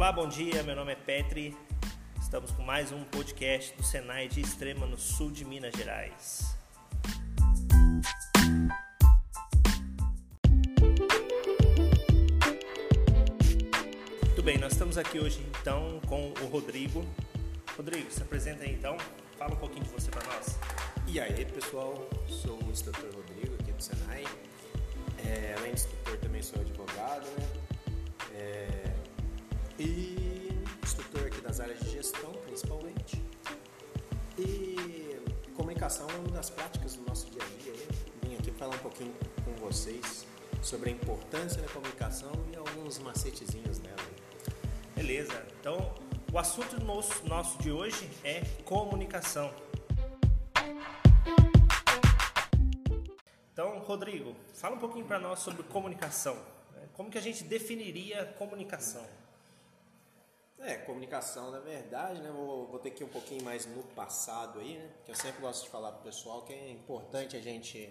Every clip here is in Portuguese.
Olá, bom dia. Meu nome é Petri. Estamos com mais um podcast do Senai de Extrema no sul de Minas Gerais. Muito bem, nós estamos aqui hoje então com o Rodrigo. Rodrigo, se apresenta aí então, fala um pouquinho de você para nós. E aí pessoal, sou o instrutor Rodrigo aqui do Senai. É, além de instrutor também sou advogado, né? É, e instrutor aqui das áreas de gestão principalmente. E comunicação é uma das práticas do nosso dia a dia. Vim aqui falar um pouquinho com vocês sobre a importância da comunicação e alguns macetezinhos dela. Beleza, então o assunto nosso, nosso de hoje é comunicação. Então, Rodrigo, fala um pouquinho para nós sobre comunicação. Como que a gente definiria comunicação? É, comunicação, na verdade, né? Vou, vou ter que ir um pouquinho mais no passado aí, né? Que eu sempre gosto de falar pro pessoal que é importante a gente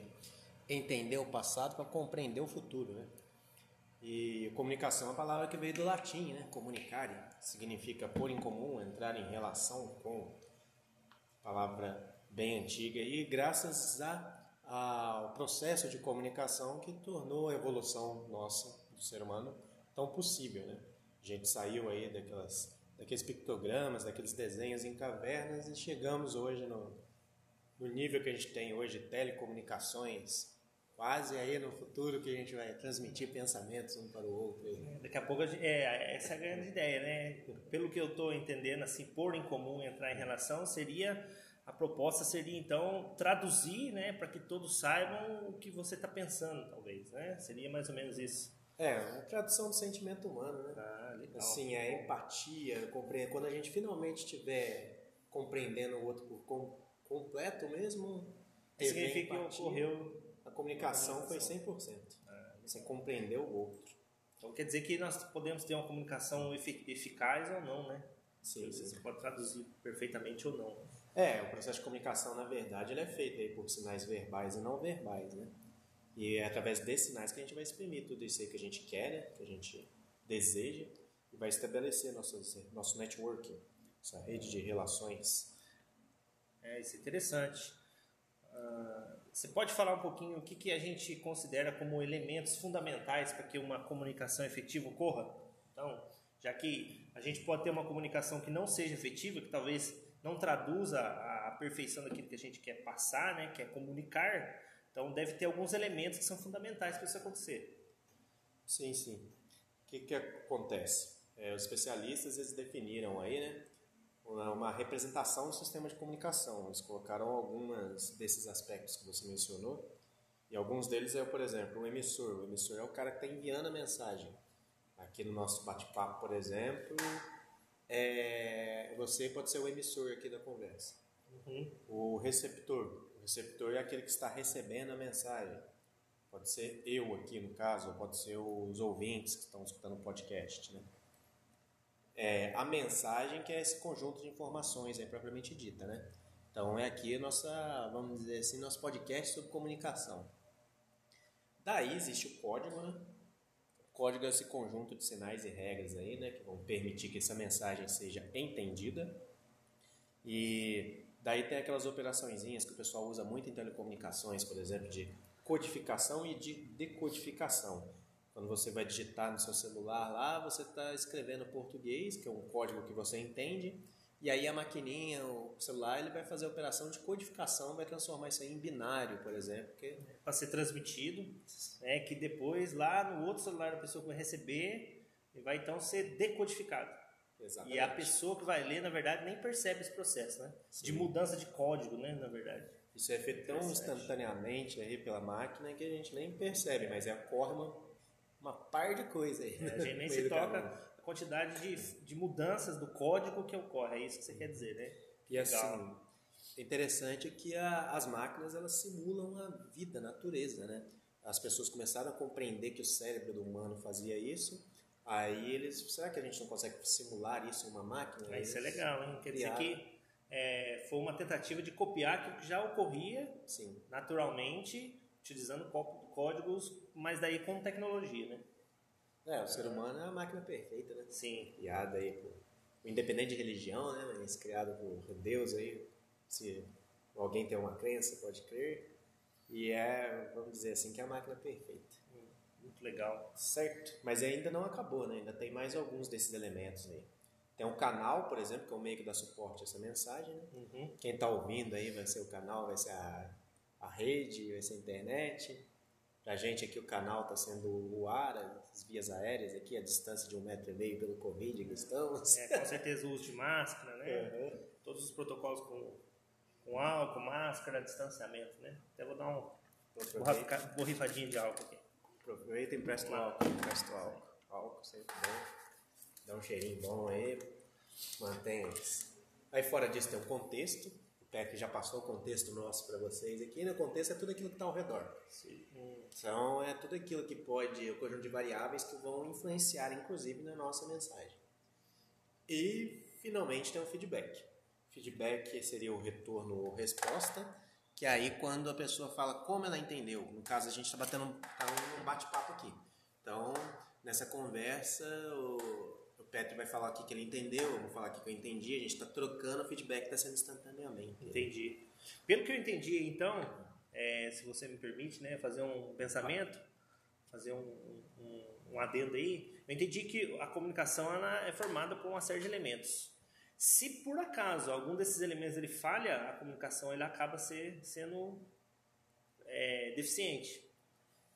entender o passado para compreender o futuro, né? E comunicação é uma palavra que veio do latim, né? Comunicare significa pôr em comum, entrar em relação com. Palavra bem antiga e graças a, ao processo de comunicação que tornou a evolução nossa do ser humano tão possível, né? A gente saiu aí daquelas, daqueles pictogramas, daqueles desenhos em cavernas e chegamos hoje no, no nível que a gente tem hoje telecomunicações, quase aí no futuro que a gente vai transmitir pensamentos um para o outro. É, daqui a pouco, é, essa é a grande ideia, né? Pelo que eu estou entendendo, assim, pôr em comum, entrar em relação, seria a proposta seria então traduzir, né, para que todos saibam o que você está pensando, talvez, né? Seria mais ou menos isso. É, uma tradução do sentimento humano, né? Ah, legal. Assim, a empatia. Quando a gente finalmente estiver compreendendo o outro por completo mesmo, significa que ocorreu a comunicação foi 100%. Ah, você compreendeu o outro. Então quer dizer que nós podemos ter uma comunicação eficaz ou não, né? Sim. Você pode traduzir perfeitamente ou não. É, o processo de comunicação, na verdade, ele é feito aí por sinais verbais e não verbais, né? E é através desses sinais que a gente vai exprimir tudo isso aí que a gente quer, né? que a gente deseja, e vai estabelecer nosso, nosso networking, essa rede de relações. É, isso é interessante. Uh, você pode falar um pouquinho o que, que a gente considera como elementos fundamentais para que uma comunicação efetiva ocorra? Então, já que a gente pode ter uma comunicação que não seja efetiva, que talvez não traduza a, a perfeição daquilo que a gente quer passar, né, quer comunicar, então deve ter alguns elementos que são fundamentais para isso acontecer. Sim, sim. O que, que acontece? É, os especialistas eles definiram aí, né, uma representação do sistema de comunicação. Eles colocaram alguns desses aspectos que você mencionou. E alguns deles é, por exemplo, o emissor. O emissor é o cara que está enviando a mensagem. Aqui no nosso bate-papo, por exemplo, é, você pode ser o emissor aqui da conversa. Uhum. O receptor. Receptor é aquele que está recebendo a mensagem. Pode ser eu aqui, no caso, ou pode ser os ouvintes que estão escutando o podcast, né? É, a mensagem que é esse conjunto de informações aí, propriamente dita, né? Então é aqui a nossa, vamos dizer assim, nosso podcast sobre comunicação. Daí existe o código, né? O código é esse conjunto de sinais e regras aí, né? Que vão permitir que essa mensagem seja entendida. E Daí tem aquelas operaçõezinhas que o pessoal usa muito em telecomunicações, por exemplo, de codificação e de decodificação. Quando você vai digitar no seu celular lá, você está escrevendo português, que é um código que você entende, e aí a maquininha, o celular, ele vai fazer a operação de codificação, vai transformar isso aí em binário, por exemplo. Que... Para ser transmitido, né, que depois lá no outro celular a pessoa vai receber e vai então ser decodificado. Exatamente. E a pessoa que vai ler, na verdade, nem percebe esse processo, né? Sim. De mudança de código, né? Na verdade. Isso é feito tão instantaneamente aí pela máquina que a gente nem percebe, mas é uma, uma par de coisa aí. É, a gente nem se toca a quantidade de, de mudanças do código que ocorre, é isso que você quer dizer, né? E assim, interessante é que a, as máquinas elas simulam a vida, a natureza, né? As pessoas começaram a compreender que o cérebro do humano fazia isso Aí eles, será que a gente não consegue simular isso em uma máquina? Ah, isso é legal, hein? Quer dizer que é, foi uma tentativa de copiar aquilo que já ocorria Sim. naturalmente, utilizando códigos, mas daí com tecnologia, né? É, o ser humano é a máquina perfeita, né? Sim. Criada aí por, independente de religião, né? Mas criada por Deus aí, se alguém tem uma crença, pode crer. E é, vamos dizer assim, que é a máquina perfeita. Muito legal. Certo. Mas ainda não acabou, né? Ainda tem mais alguns desses elementos aí. Tem um canal, por exemplo, que é o meio que dá suporte a essa mensagem, né? Uhum. Quem está ouvindo aí vai ser o canal, vai ser a, a rede, vai ser a internet. Pra gente aqui o canal está sendo o ar, as vias aéreas aqui, a distância de um metro e meio pelo Covid que estamos. É, com certeza o uso de máscara, né? Uhum. Todos os protocolos com, com álcool, máscara, distanciamento, né? Até vou dar um borrifadinho de álcool aqui. Aproveita e empresta o álcool. Empresta o álcool. Álcool sempre bom. Dá um cheirinho bom aí. Mantém isso. Aí fora disso tem um contexto. O Pepe já passou o contexto nosso para vocês aqui. No contexto é tudo aquilo que está ao redor. Então é tudo aquilo que pode, o conjunto de variáveis que vão influenciar, inclusive, na nossa mensagem. E finalmente tem o feedback. Feedback seria o retorno ou resposta, que aí quando a pessoa fala como ela entendeu. No caso, a gente está batendo tá um bate-papo aqui. Então, nessa conversa, o, o Petro vai falar o que, ele entendeu, eu vou falar o que, que eu entendi, a gente está trocando, o feedback está sendo instantaneamente. Entendi. Pelo que eu entendi, então, é, se você me permite, né, fazer um pensamento, fazer um, um, um adendo aí, eu entendi que a comunicação ela é formada por uma série de elementos. Se por acaso algum desses elementos ele falha, a comunicação ele acaba ser, sendo é, deficiente.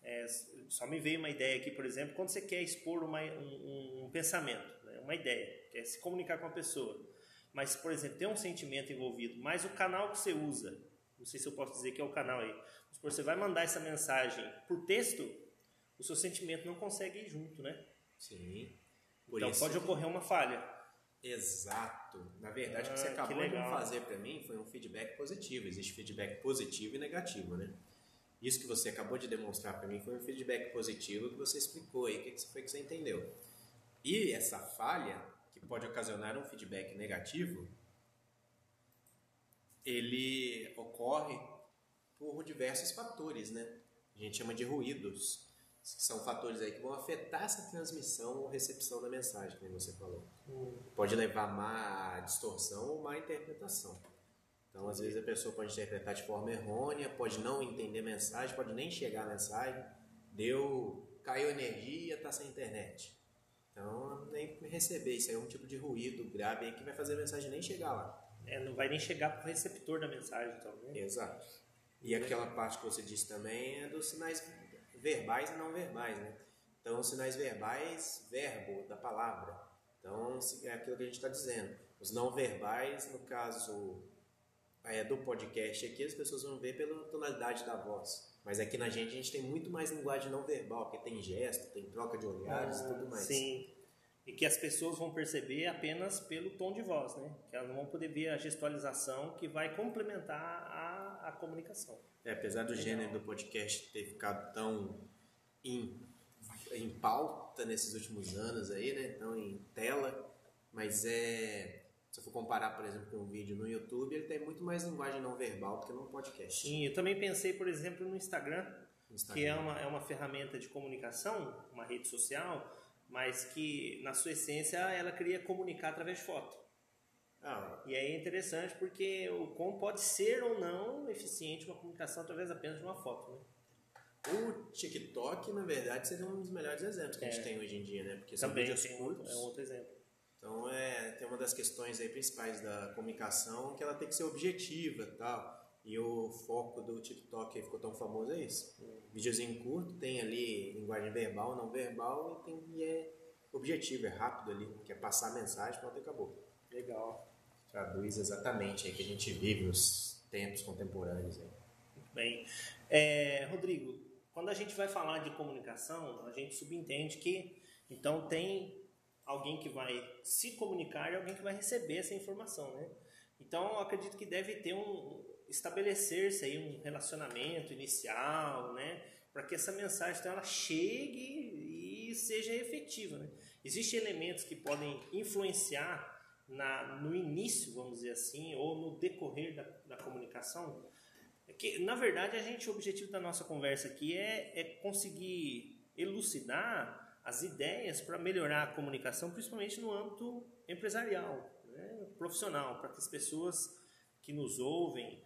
É, só me veio uma ideia aqui, por exemplo, quando você quer expor uma, um, um, pensamento, né, uma ideia, quer se comunicar com a pessoa, mas, por exemplo, tem um sentimento envolvido, mas o canal que você usa, não sei se eu posso dizer que é o canal aí, mas você vai mandar essa mensagem por texto, o seu sentimento não consegue ir junto, né? Sim. Então pode ocorrer uma falha. Exato. Na verdade, ah, o que você que acabou de legal. fazer para mim foi um feedback positivo. Existe feedback positivo e negativo, né? Isso que você acabou de demonstrar para mim foi um feedback positivo que você explicou aí, o que que foi que você entendeu. E essa falha, que pode ocasionar um feedback negativo, ele ocorre por diversos fatores, né? A gente chama de ruídos, que são fatores aí que vão afetar essa transmissão ou recepção da mensagem, como você falou. Pode levar a má distorção ou má interpretação. Então, às vezes a pessoa pode interpretar de forma errônea, pode não entender a mensagem, pode nem chegar a mensagem, deu, caiu energia, está sem internet. Então, nem receber, isso aí é um tipo de ruído grave que vai fazer a mensagem nem chegar lá. É, não vai nem chegar para o receptor da mensagem, então, né? Exato. E aquela parte que você disse também é dos sinais verbais e não verbais, né? Então, sinais verbais, verbo da palavra. Então, é aquilo que a gente está dizendo. Os não verbais, no caso é, do podcast aqui, as pessoas vão ver pela tonalidade da voz. Mas aqui na gente, a gente tem muito mais linguagem não verbal, porque tem gesto, tem troca de olhares ah, e tudo mais. Sim. E que as pessoas vão perceber apenas pelo tom de voz, né? Que elas não vão poder ver a gestualização que vai complementar a, a comunicação. É, apesar do gênero do podcast ter ficado tão em, em pauta nesses últimos anos aí, né? Tão em tela, mas é se eu for comparar, por exemplo, com um vídeo no YouTube, ele tem muito mais linguagem não verbal do que no podcast. Sim, eu também pensei, por exemplo, no Instagram, Instagram. que é uma, é uma ferramenta de comunicação, uma rede social, mas que, na sua essência, ela queria comunicar através de foto. Ah, E aí é interessante porque o como pode ser ou não eficiente uma comunicação através apenas de uma foto, né? o TikTok, na verdade, seria um dos melhores exemplos que a gente É. tem hoje em dia, né? Porque são Também vídeos curtos. é outro exemplo. Então é, tem uma das questões aí principais da comunicação que ela tem que ser objetiva e tal. E o foco do TikTok que ficou tão famoso é isso. Videozinho curto, tem ali linguagem verbal, não verbal e, tem, e é objetivo, é rápido ali, quer passar a mensagem, pronto, acabou. Legal. Traduz exatamente aí que a gente vive nos tempos contemporâneos. Aí. Muito bem. É, Rodrigo, quando a gente vai falar de comunicação, a gente subentende que então tem alguém que vai se comunicar e alguém que vai receber essa informação, né? Então, eu acredito que deve ter um estabelecer-se aí um relacionamento inicial, né, para que essa mensagem então, ela chegue e seja efetiva, né? Existem elementos que podem influenciar na, no início, vamos dizer assim, ou no decorrer da, da comunicação. É que, na verdade, a gente, o objetivo da nossa conversa aqui é, é conseguir elucidar as ideias para melhorar a comunicação, principalmente no âmbito empresarial, né, profissional, para que as pessoas que nos ouvem,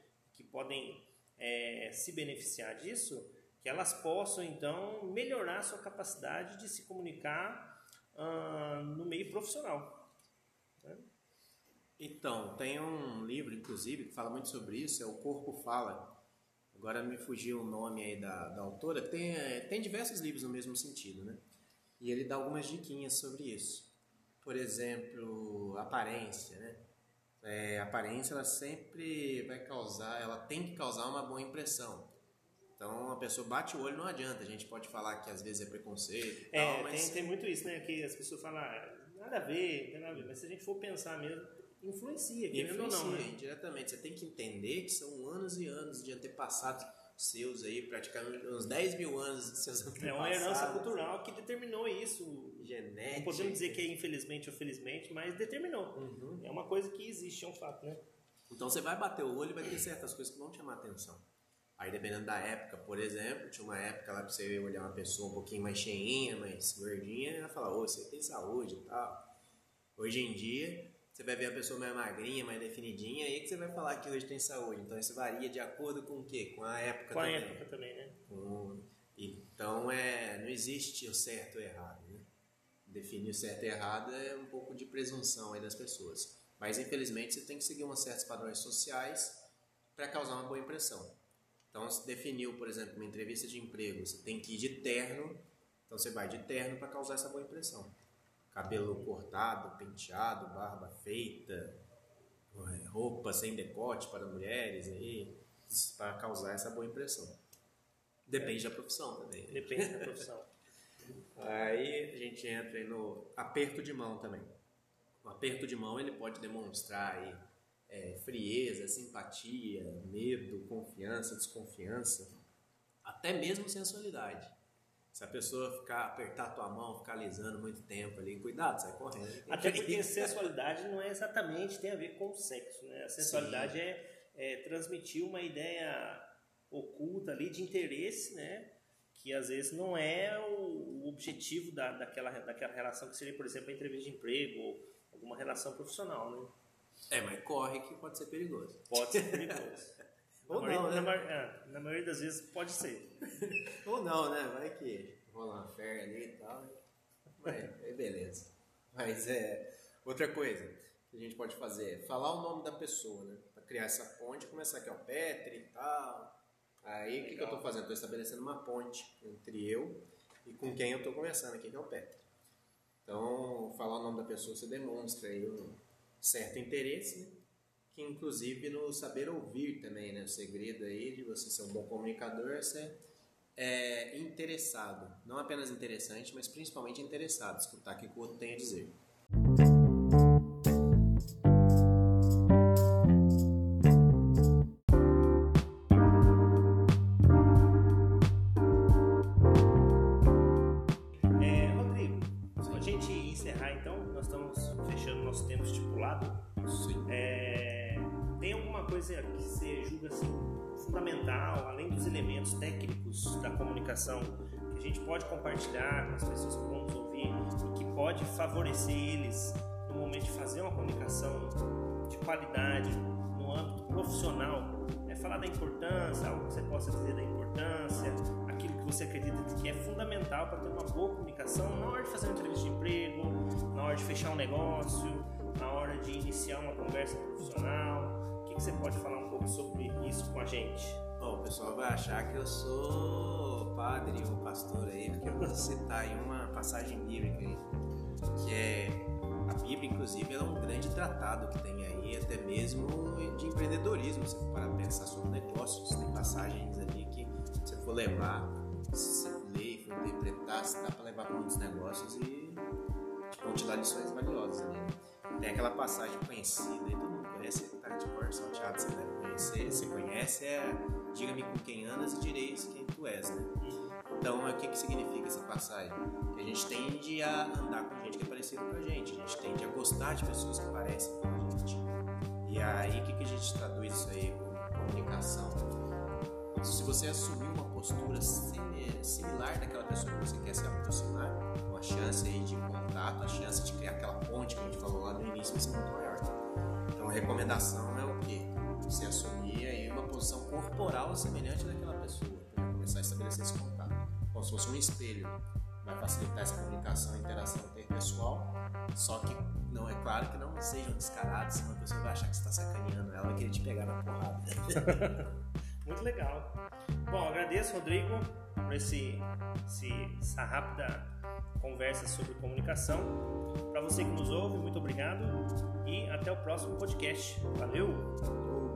podem é, se beneficiar disso, que elas possam então melhorar a sua capacidade de se comunicar uh, no meio profissional. Né? Então, tem um livro, inclusive, que fala muito sobre isso, é O Corpo Fala. Agora me fugiu o nome aí da, da autora. Tem, é, tem diversos livros no mesmo sentido, né? E ele dá algumas diquinhas sobre isso. Por exemplo, aparência, né? É, a aparência ela sempre vai causar, ela tem que causar uma boa impressão. Então a pessoa bate o olho, não adianta. A gente pode falar que às vezes é preconceito. é, tal, mas... tem, tem muito isso, né? Que as pessoas falam, ah, nada a ver, nada a ver. Mas se a gente for pensar mesmo, influencia, querendo influencia, ou não. Né? Indiretamente. Você tem que entender que são anos e anos de antepassados seus aí, praticamente uns 10 mil anos de seus antepassados. É uma herança cultural que determinou isso. Genética. Não podemos dizer que é infelizmente ou felizmente, mas determinou. Uhum. É uma coisa que existe, é um fato, né? Então você vai bater o olho e vai ter certas coisas que vão chamar atenção. Aí dependendo da época, por exemplo, tinha uma época lá pra você olhar uma pessoa um pouquinho mais cheinha, mais gordinha, e ela fala, ô, você tem saúde e tal. Hoje em dia, você vai ver a pessoa mais magrinha, mais definidinha, aí que você vai falar que hoje tem saúde. Então isso varia de acordo com o quê? Com a época com também. Com a época também, né? Com... Então é, não existe o certo ou errado, né? Definir o certo e errado é um pouco de presunção aí das pessoas. Mas infelizmente você tem que seguir uns certos padrões sociais para causar uma boa impressão. Então, se definiu, por exemplo, uma entrevista de emprego, você tem que ir de terno, então você vai de terno para causar essa boa impressão. Cabelo cortado, penteado, barba feita, roupa sem decote para mulheres aí, para causar essa boa impressão. Depende da profissão também. Depende da profissão. aí a gente entra no aperto de mão também. O aperto de mão ele pode demonstrar aí é, frieza, simpatia, medo, confiança, desconfiança, até mesmo sensualidade. Se a pessoa ficar apertar a tua mão, ficar alisando muito tempo ali, cuidado, sai correndo. Até porque sensualidade não é exatamente tem a ver com o sexo, né? A sensualidade é, é, transmitir uma ideia oculta ali de interesse, né? Que às vezes não é o, o objetivo da, daquela, daquela relação que seria, por exemplo, a entrevista de emprego ou alguma relação profissional, né? É, mas corre que pode ser perigoso. Pode ser perigoso. Ou na não, maioria, né? na, é, na, maioria das vezes pode ser. Ou não, né? Vai que rola uma fé ali e tal. Mas é beleza. Mas é. Outra coisa que a gente pode fazer é falar o nome da pessoa, né? Pra criar essa ponte, começar aqui, ó, Petri e tal. Aí o que, que, eu tô fazendo? Tô estabelecendo uma ponte entre eu e com quem eu tô conversando aqui, que é o Petri. Então, falar o nome da pessoa, você demonstra aí um certo interesse, né? Que inclusive no saber ouvir também, né? O segredo aí de você ser um bom comunicador é ser é, interessado. Não apenas interessante, mas principalmente interessado. Escutar o que o outro tem a dizer. Compartilhar com as pessoas que vão nos ouvir e que pode favorecer eles no momento de fazer uma comunicação de qualidade no âmbito profissional. É falar da importância, algo que você possa dizer da importância, aquilo que você acredita que é fundamental para ter uma boa comunicação na hora de fazer uma entrevista de emprego, na hora de fechar um negócio, na hora de iniciar uma conversa profissional. O que, que você pode falar um pouco sobre isso com a gente? Bom, o pessoal vai achar que eu sou padre ou pastor aí, porque eu vou citar aí uma passagem bíblica aí, que é a Bíblia, inclusive, é um grande tratado que tem aí, até mesmo de empreendedorismo. Se for para pensar sobre negócios, tem passagens ali que, se for levar, se você ler for interpretar, se dá para levar para muitos negócios e vão te dar lições valiosas ali. Tem aquela passagem conhecida, e todo mundo conhece, tá de cor salteado, você deve conhecer, você conhece, é diga-me com quem andas e direis quem tu és, né? Então, o que, que significa essa passagem? Que a gente tende a andar com gente que é parecida com a gente, a gente tende a gostar de pessoas que parecem com a gente. E aí, o que, que a gente traduz isso aí com comunicação? Se você assumir uma postura similar daquela pessoa que você quer se aproximar, a chance aí de contato, a chance de criar aquela ponte que a gente falou lá no início vai ser muito maior. Então a recomendação é o quê? Você assumir uma posição corporal semelhante daquela pessoa, para começar a estabelecer esse contato. Como se fosse um espelho. Vai facilitar essa comunicação interação interpessoal, só que não é claro que não sejam descarados, senão a pessoa vai achar que você está sacaneando ela, vai querer te pegar na porrada. Muito legal. Bom, agradeço, Rodrigo, por esse, esse, essa rápida conversa sobre comunicação. Para você que nos ouve, muito obrigado e até o próximo podcast. Valeu!